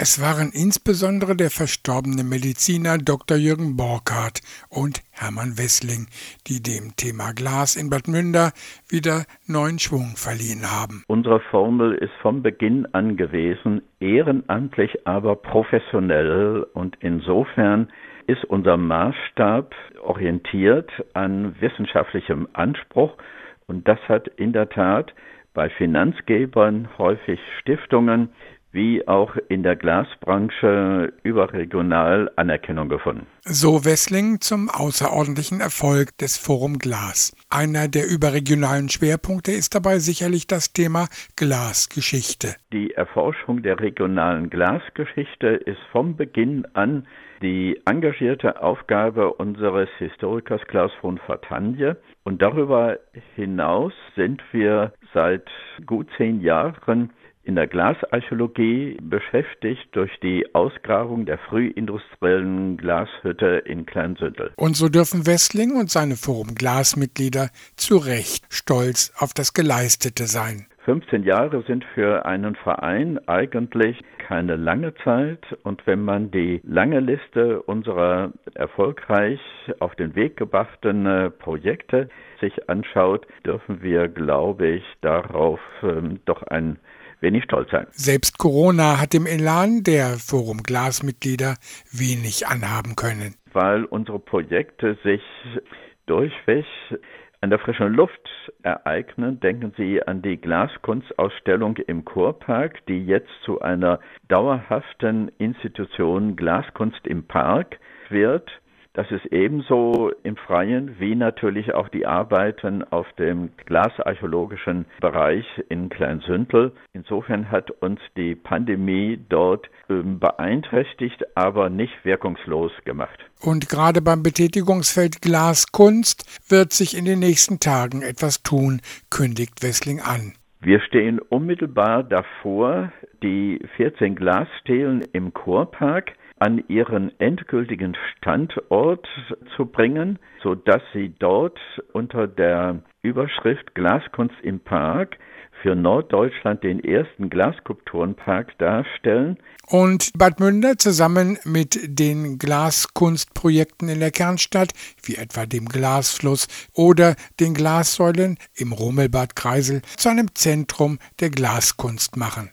Es waren insbesondere der verstorbene Mediziner Dr. Jürgen Borkhardt und Hermann Wessling, die dem Thema Glas in Bad Münder wieder neuen Schwung verliehen haben. Unsere Formel ist vom Beginn an gewesen, ehrenamtlich, aber professionell und insofern ist unser Maßstab orientiert an wissenschaftlichem Anspruch und das hat in der Tat bei Finanzgebern, häufig Stiftungen, wie auch in der Glasbranche überregional Anerkennung gefunden. So Wessling zum außerordentlichen Erfolg des Forum Glas. Einer der überregionalen Schwerpunkte ist dabei sicherlich das Thema Glasgeschichte. Die Erforschung der regionalen Glasgeschichte ist vom Beginn an die engagierte Aufgabe unseres Historikers Klaus von Vertanje. Und darüber hinaus sind wir seit gut zehn Jahren in der Glasarchäologie beschäftigt durch die Ausgrabung der frühindustriellen Glashütte in Kleinsüttel. Und so dürfen Westling und seine Forum Glasmitglieder zu Recht stolz auf das Geleistete sein. 15 Jahre sind für einen Verein eigentlich keine lange Zeit und wenn man die lange Liste unserer erfolgreich auf den Weg gebrachten äh, Projekte sich anschaut, dürfen wir, glaube ich, darauf ähm, doch ein wenig stolz sein. Selbst Corona hat dem Elan der Forum Glasmitglieder wenig anhaben können. Weil unsere Projekte sich durchweg an der frischen Luft ereignen. Denken Sie an die Glaskunstausstellung im Kurpark, die jetzt zu einer dauerhaften Institution Glaskunst im Park wird. Das ist ebenso im Freien wie natürlich auch die Arbeiten auf dem glasarchäologischen Bereich in Kleinsündel. Insofern hat uns die Pandemie dort ähm, beeinträchtigt, aber nicht wirkungslos gemacht. Und gerade beim Betätigungsfeld Glaskunst wird sich in den nächsten Tagen etwas tun, kündigt Wessling an. Wir stehen unmittelbar davor, die 14 Glasstelen im Kurpark an ihren endgültigen Standort zu bringen, so dass sie dort unter der Überschrift Glaskunst im Park für Norddeutschland den ersten Glaskulpturenpark darstellen. Und Bad Münder zusammen mit den Glaskunstprojekten in der Kernstadt, wie etwa dem Glasfluss oder den Glassäulen im Rummelbad Kreisel, zu einem Zentrum der Glaskunst machen.